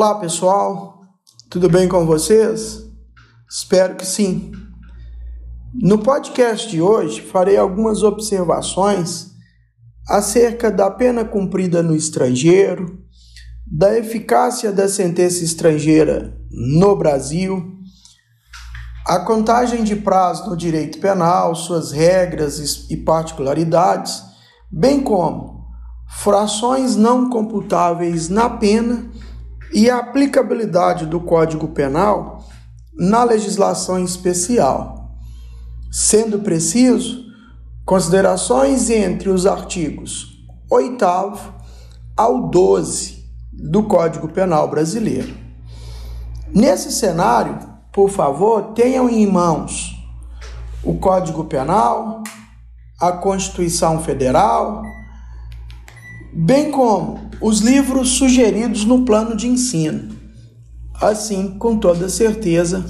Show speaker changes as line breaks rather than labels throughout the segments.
Olá pessoal, tudo bem com vocês? Espero que sim. No podcast de hoje farei algumas observações acerca da pena cumprida no estrangeiro, da eficácia da sentença estrangeira no Brasil, a contagem de prazo no direito penal, suas regras e particularidades, bem como frações não computáveis na pena e a aplicabilidade do Código Penal na legislação especial. Sendo preciso, considerações entre os artigos 8 ao 12 do Código Penal brasileiro. Nesse cenário, por favor, tenham em mãos o Código Penal, a Constituição Federal, bem como os livros sugeridos no plano de ensino. Assim, com toda certeza,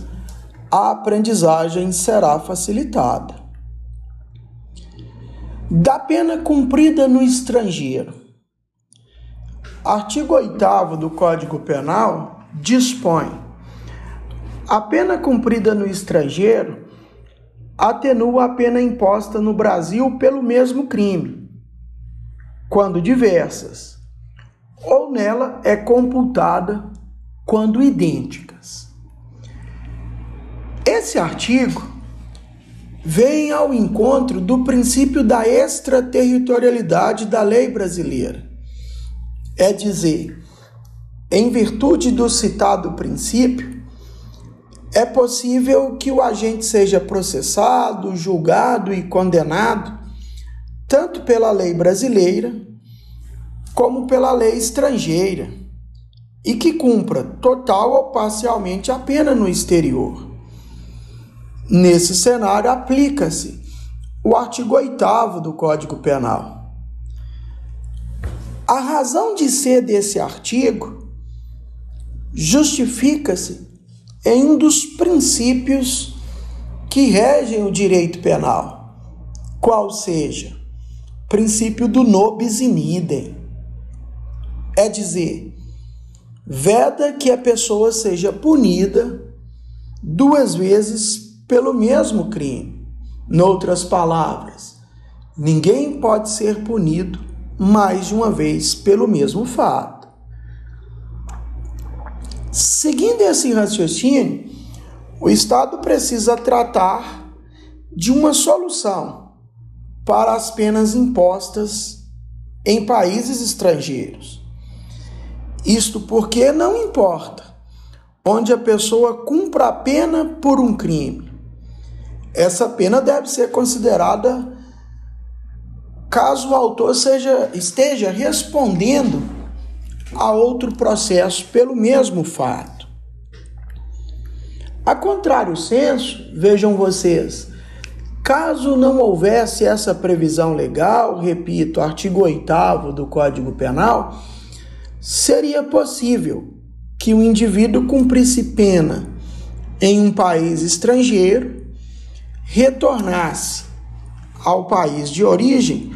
a aprendizagem será facilitada. Da pena cumprida no estrangeiro. Artigo 8 do Código Penal dispõe: a pena cumprida no estrangeiro atenua a pena imposta no Brasil pelo mesmo crime, quando diversas, ou nela é computada quando idênticas. Esse artigo vem ao encontro do princípio da extraterritorialidade da lei brasileira. É dizer, em virtude do citado princípio, é possível que o agente seja processado, julgado e condenado tanto pela lei brasileira como pela lei estrangeira e que cumpra total ou parcialmente a pena no exterior. Nesse cenário, aplica-se o artigo 8 do Código Penal. A razão de ser desse artigo justifica-se em um dos princípios que regem o direito penal, qual seja, princípio do nobis in idem é dizer, veda que a pessoa seja punida duas vezes pelo mesmo crime. Noutras palavras, ninguém pode ser punido mais de uma vez pelo mesmo fato. Seguindo esse raciocínio, o Estado precisa tratar de uma solução para as penas impostas em países estrangeiros. Isto porque não importa onde a pessoa cumpra a pena por um crime. Essa pena deve ser considerada caso o autor seja, esteja respondendo a outro processo pelo mesmo fato. A contrário senso, vejam vocês, caso não houvesse essa previsão legal, repito, artigo 8 do Código Penal, seria possível que o indivíduo cumprisse pena em um país estrangeiro, retornasse ao país de origem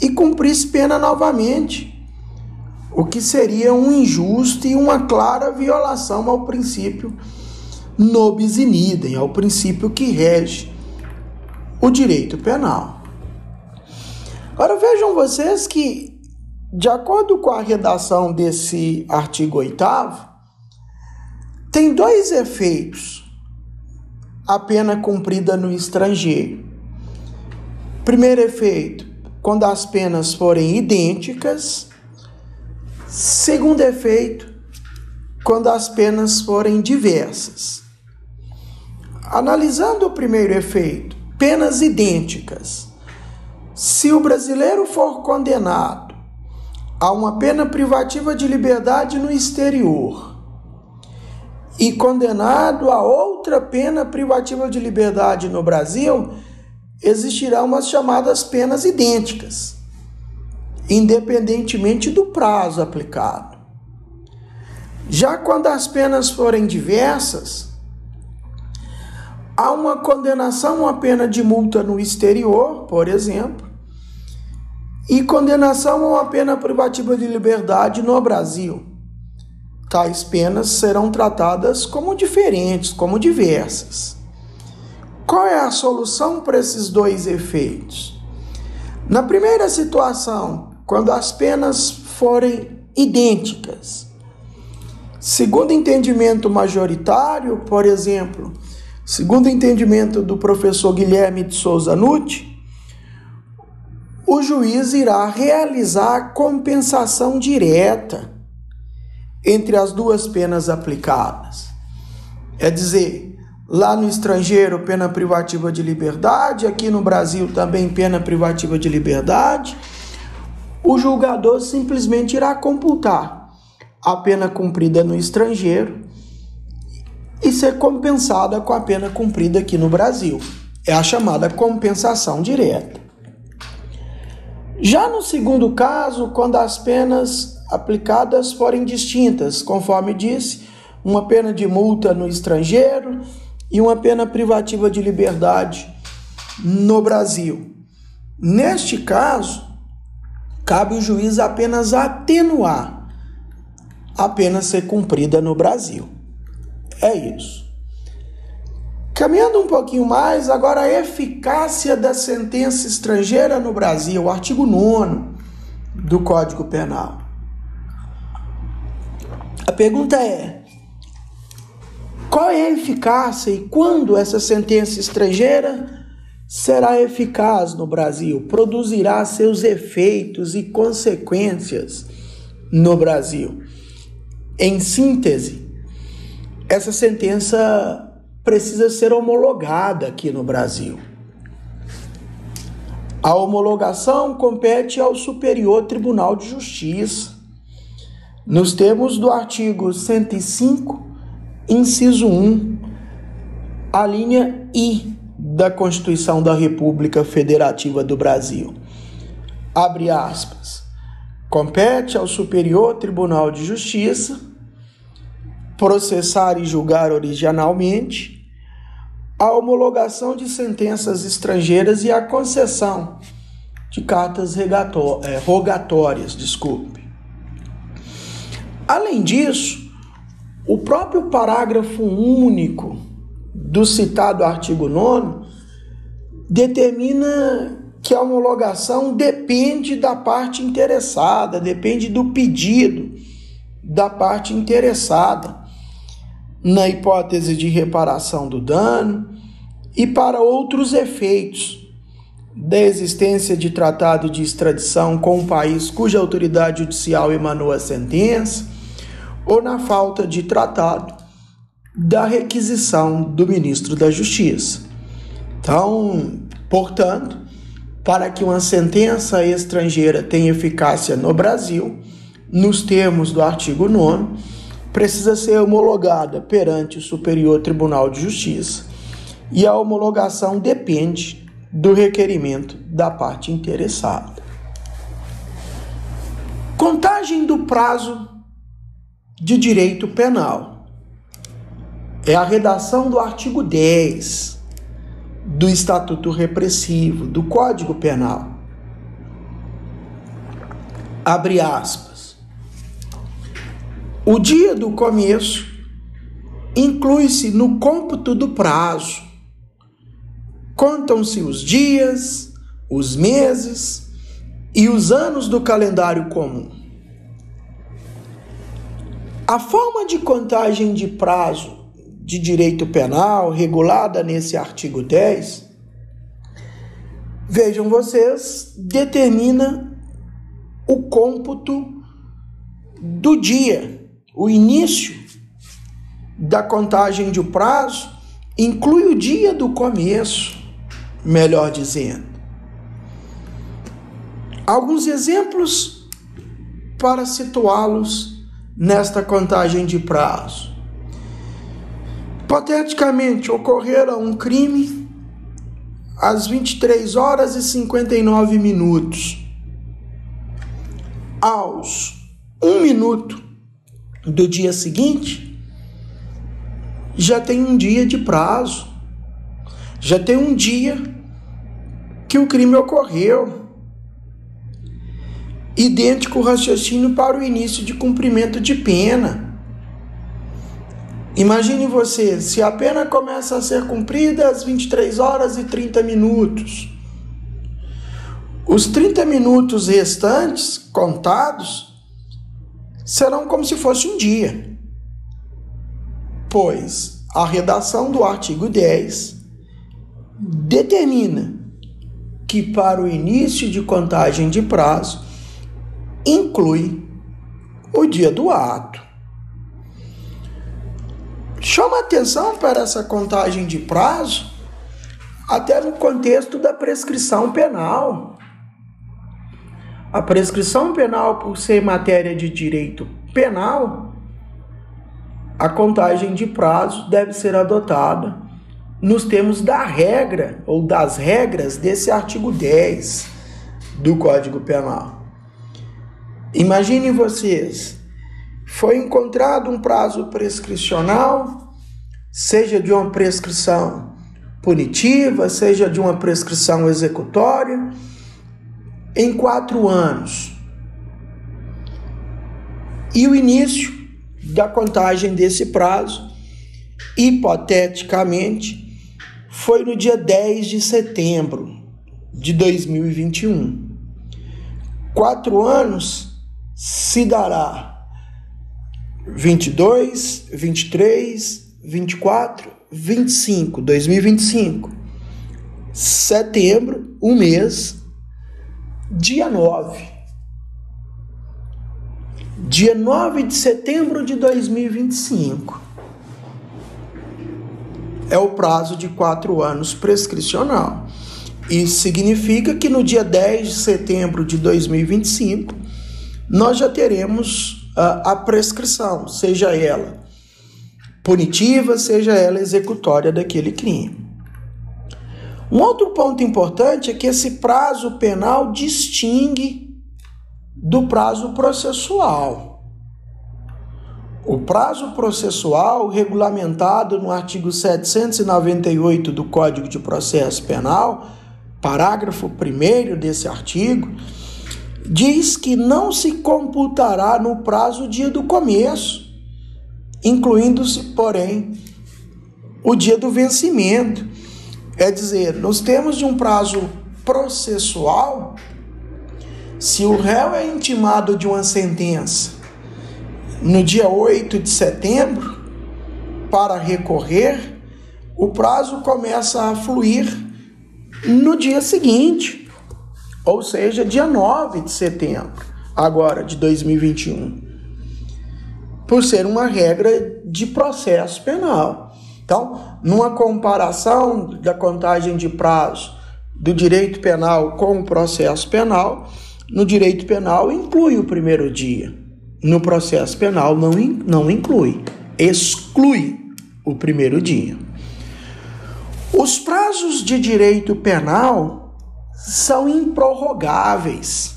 e cumprisse pena novamente, o que seria um injusto e uma clara violação ao princípio nobis in idem, ao princípio que rege o direito penal. Agora vejam vocês que de acordo com a redação desse artigo 8, tem dois efeitos a pena cumprida no estrangeiro. Primeiro efeito, quando as penas forem idênticas. Segundo efeito, quando as penas forem diversas. Analisando o primeiro efeito, penas idênticas. Se o brasileiro for condenado a uma pena privativa de liberdade no exterior e condenado a outra pena privativa de liberdade no Brasil, existirão umas chamadas penas idênticas, independentemente do prazo aplicado. Já quando as penas forem diversas, há uma condenação a pena de multa no exterior, por exemplo, e condenação a uma pena privativa de liberdade no Brasil. tais penas serão tratadas como diferentes, como diversas. Qual é a solução para esses dois efeitos? Na primeira situação, quando as penas forem idênticas, segundo entendimento majoritário, por exemplo, segundo entendimento do professor Guilherme de Souza Nutti, o juiz irá realizar a compensação direta entre as duas penas aplicadas. É dizer, lá no estrangeiro, pena privativa de liberdade, aqui no Brasil também pena privativa de liberdade. O julgador simplesmente irá computar a pena cumprida no estrangeiro e ser compensada com a pena cumprida aqui no Brasil. É a chamada compensação direta. Já no segundo caso, quando as penas aplicadas forem distintas, conforme disse, uma pena de multa no estrangeiro e uma pena privativa de liberdade no Brasil. Neste caso, cabe o juiz apenas atenuar a pena ser cumprida no Brasil. É isso. Caminhando um pouquinho mais, agora a eficácia da sentença estrangeira no Brasil, o artigo 9 do Código Penal. A pergunta é: qual é a eficácia e quando essa sentença estrangeira será eficaz no Brasil? Produzirá seus efeitos e consequências no Brasil? Em síntese, essa sentença precisa ser homologada aqui no Brasil. A homologação compete ao Superior Tribunal de Justiça. Nos termos do artigo 105, inciso 1, a linha I da Constituição da República Federativa do Brasil. Abre aspas. Compete ao Superior Tribunal de Justiça processar e julgar originalmente a homologação de sentenças estrangeiras e a concessão de cartas é, rogatórias, desculpe. Além disso, o próprio parágrafo único do citado artigo 9 determina que a homologação depende da parte interessada, depende do pedido da parte interessada na hipótese de reparação do dano e para outros efeitos da existência de tratado de extradição com um país cuja autoridade judicial emanou a sentença ou na falta de tratado da requisição do ministro da Justiça. Então, portanto, para que uma sentença estrangeira tenha eficácia no Brasil, nos termos do artigo 9, precisa ser homologada perante o Superior Tribunal de Justiça e a homologação depende do requerimento da parte interessada. Contagem do prazo de direito penal é a redação do artigo 10 do Estatuto Repressivo do Código Penal. Abre aspas. O dia do começo inclui-se no cômputo do prazo. Contam-se os dias, os meses e os anos do calendário comum. A forma de contagem de prazo de direito penal regulada nesse artigo 10, vejam vocês, determina o cômputo do dia o início da contagem de prazo inclui o dia do começo, melhor dizendo. Alguns exemplos para situá-los nesta contagem de prazo. Hipoteticamente, ocorrera um crime às 23 horas e 59 minutos. Aos 1 minuto do dia seguinte, já tem um dia de prazo, já tem um dia que o crime ocorreu. Idêntico raciocínio para o início de cumprimento de pena. Imagine você, se a pena começa a ser cumprida às 23 horas e 30 minutos, os 30 minutos restantes, contados, serão como se fosse um dia, pois a redação do artigo 10 determina que para o início de contagem de prazo inclui o dia do ato. Chama atenção para essa contagem de prazo, até no contexto da prescrição penal. A prescrição penal, por ser matéria de direito penal, a contagem de prazo deve ser adotada nos termos da regra ou das regras desse artigo 10 do Código Penal. Imaginem vocês foi encontrado um prazo prescricional, seja de uma prescrição punitiva, seja de uma prescrição executória, em quatro anos. E o início da contagem desse prazo, hipoteticamente, foi no dia 10 de setembro de 2021. Quatro anos se dará 22, 23, 24, 25, 2025. Setembro, um mês, dia 9. Dia 9 de setembro de 2025. É o prazo de quatro anos prescricional. Isso significa que no dia 10 de setembro de 2025, nós já teremos a prescrição, seja ela punitiva, seja ela executória daquele crime. Um outro ponto importante é que esse prazo penal distingue do prazo processual. O prazo processual, regulamentado no artigo 798 do Código de Processo Penal, parágrafo 1 desse artigo, diz que não se computará no prazo dia do começo, incluindo-se, porém, o dia do vencimento. É dizer, nos termos de um prazo processual, se o réu é intimado de uma sentença no dia 8 de setembro para recorrer, o prazo começa a fluir no dia seguinte ou seja, dia 9 de setembro, agora de 2021, por ser uma regra de processo penal. Então, numa comparação da contagem de prazo do direito penal com o processo penal, no direito penal inclui o primeiro dia, no processo penal não, não inclui, exclui o primeiro dia. Os prazos de direito penal são improrrogáveis.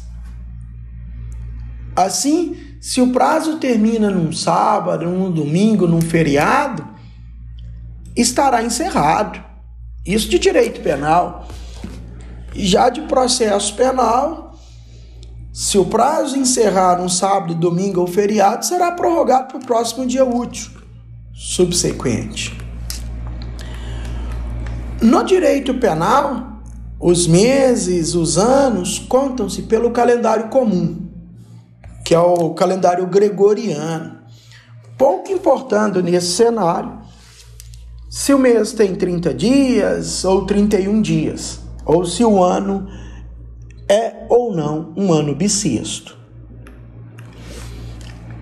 Assim, se o prazo termina num sábado, num domingo, num feriado, estará encerrado. Isso de direito penal. Já de processo penal, se o prazo encerrar num sábado, domingo ou feriado, será prorrogado para o próximo dia útil subsequente. No direito penal, os meses, os anos contam-se pelo calendário comum, que é o calendário gregoriano. Pouco importando nesse cenário se o mês tem 30 dias ou 31 dias, ou se o ano é ou não um ano bissexto.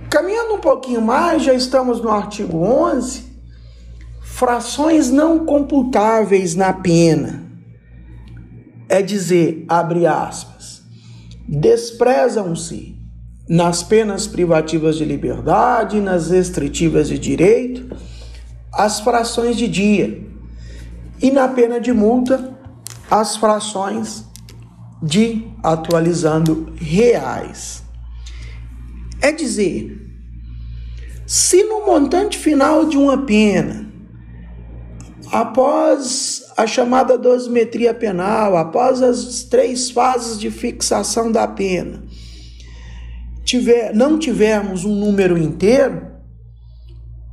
Caminhando um pouquinho mais, já estamos no artigo 11, frações não computáveis na pena é dizer, abre aspas, desprezam-se nas penas privativas de liberdade, nas restritivas de direito, as frações de dia e na pena de multa, as frações de atualizando reais. É dizer, se no montante final de uma pena, após a chamada dosimetria penal, após as três fases de fixação da pena, tiver, não tivermos um número inteiro,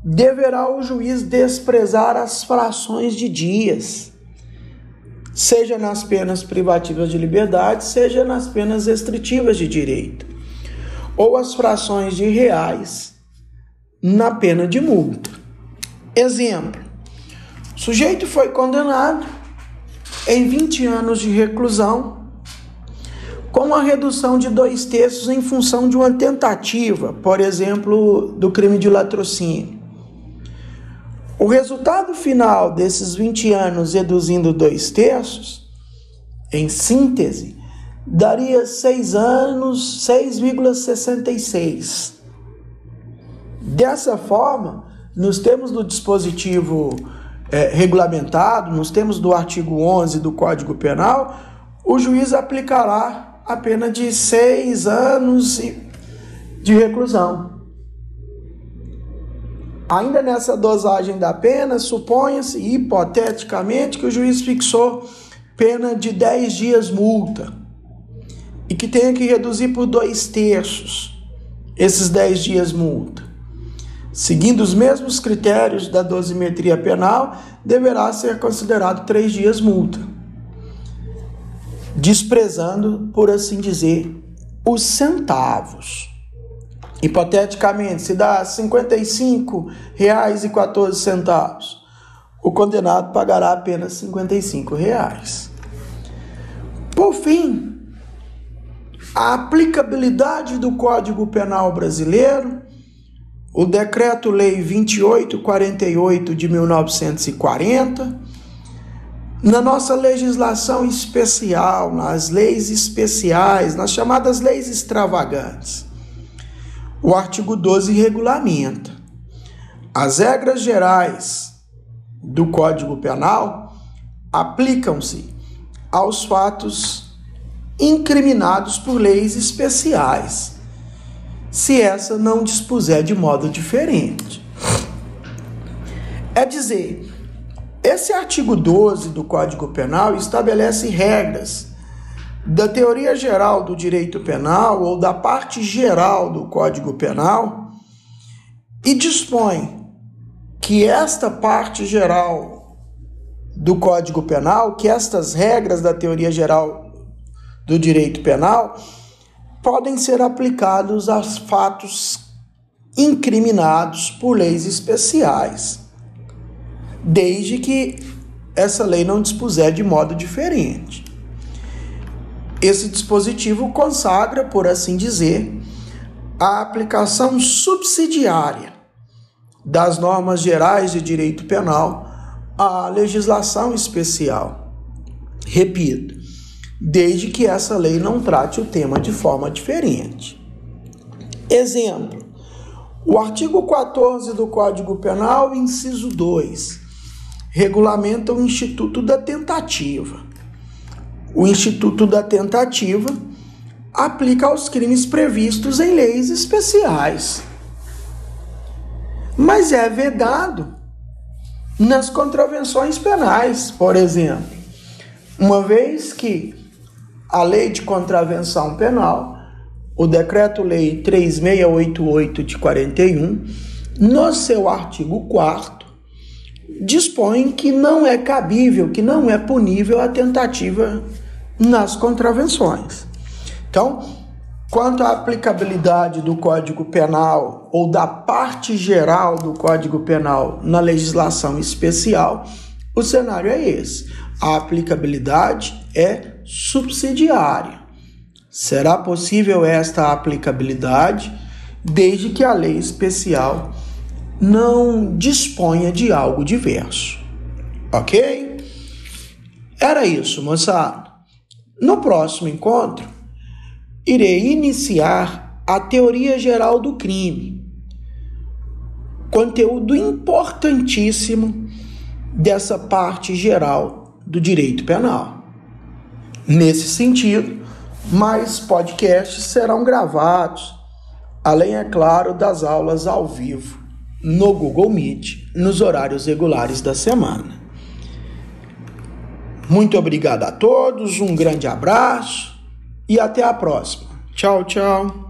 deverá o juiz desprezar as frações de dias, seja nas penas privativas de liberdade, seja nas penas restritivas de direito, ou as frações de reais na pena de multa. Exemplo: o sujeito foi condenado em 20 anos de reclusão com a redução de dois terços em função de uma tentativa, por exemplo, do crime de latrocínio. O resultado final desses 20 anos reduzindo dois terços, em síntese, daria 6 anos, 6,66. Dessa forma, nos termos do dispositivo é, regulamentado, nos termos do artigo 11 do Código Penal, o juiz aplicará a pena de seis anos de reclusão. Ainda nessa dosagem da pena, suponha-se, hipoteticamente, que o juiz fixou pena de 10 dias multa e que tenha que reduzir por dois terços esses 10 dias multa. Seguindo os mesmos critérios da dosimetria penal, deverá ser considerado três dias multa desprezando, por assim dizer, os centavos. Hipoteticamente, se dá R$ 55,14, o condenado pagará apenas 55 reais. Por fim, a aplicabilidade do Código Penal brasileiro, o Decreto-Lei 2848 de 1940, na nossa legislação especial, nas leis especiais, nas chamadas leis extravagantes, o artigo 12 regulamenta as regras gerais do Código Penal aplicam-se aos fatos incriminados por leis especiais, se essa não dispuser de modo diferente. É dizer, esse artigo 12 do Código Penal estabelece regras da teoria geral do direito penal ou da parte geral do Código Penal e dispõe que esta parte geral do Código Penal, que estas regras da teoria geral do direito penal podem ser aplicados aos fatos incriminados por leis especiais desde que essa lei não dispuser de modo diferente. Esse dispositivo consagra, por assim dizer, a aplicação subsidiária das normas gerais de direito penal à legislação especial. Repito, desde que essa lei não trate o tema de forma diferente. Exemplo: o artigo 14 do Código Penal, inciso 2, regulamenta o Instituto da Tentativa. O Instituto da Tentativa aplica aos crimes previstos em leis especiais. Mas é vedado nas contravenções penais, por exemplo. Uma vez que a lei de contravenção penal, o decreto-lei 3688 de 41, no seu artigo 4 dispõe que não é cabível, que não é punível a tentativa nas contravenções. Então, quanto à aplicabilidade do Código Penal ou da parte geral do Código Penal na legislação especial, o cenário é esse. A aplicabilidade é subsidiária. Será possível esta aplicabilidade desde que a lei especial não disponha de algo diverso. Ok? Era isso, moçada. No próximo encontro, irei iniciar a teoria geral do crime. Conteúdo importantíssimo dessa parte geral do direito penal. Nesse sentido, mais podcasts serão gravados, além, é claro, das aulas ao vivo no Google Meet nos horários regulares da semana. Muito obrigado a todos, um grande abraço e até a próxima. Tchau, tchau.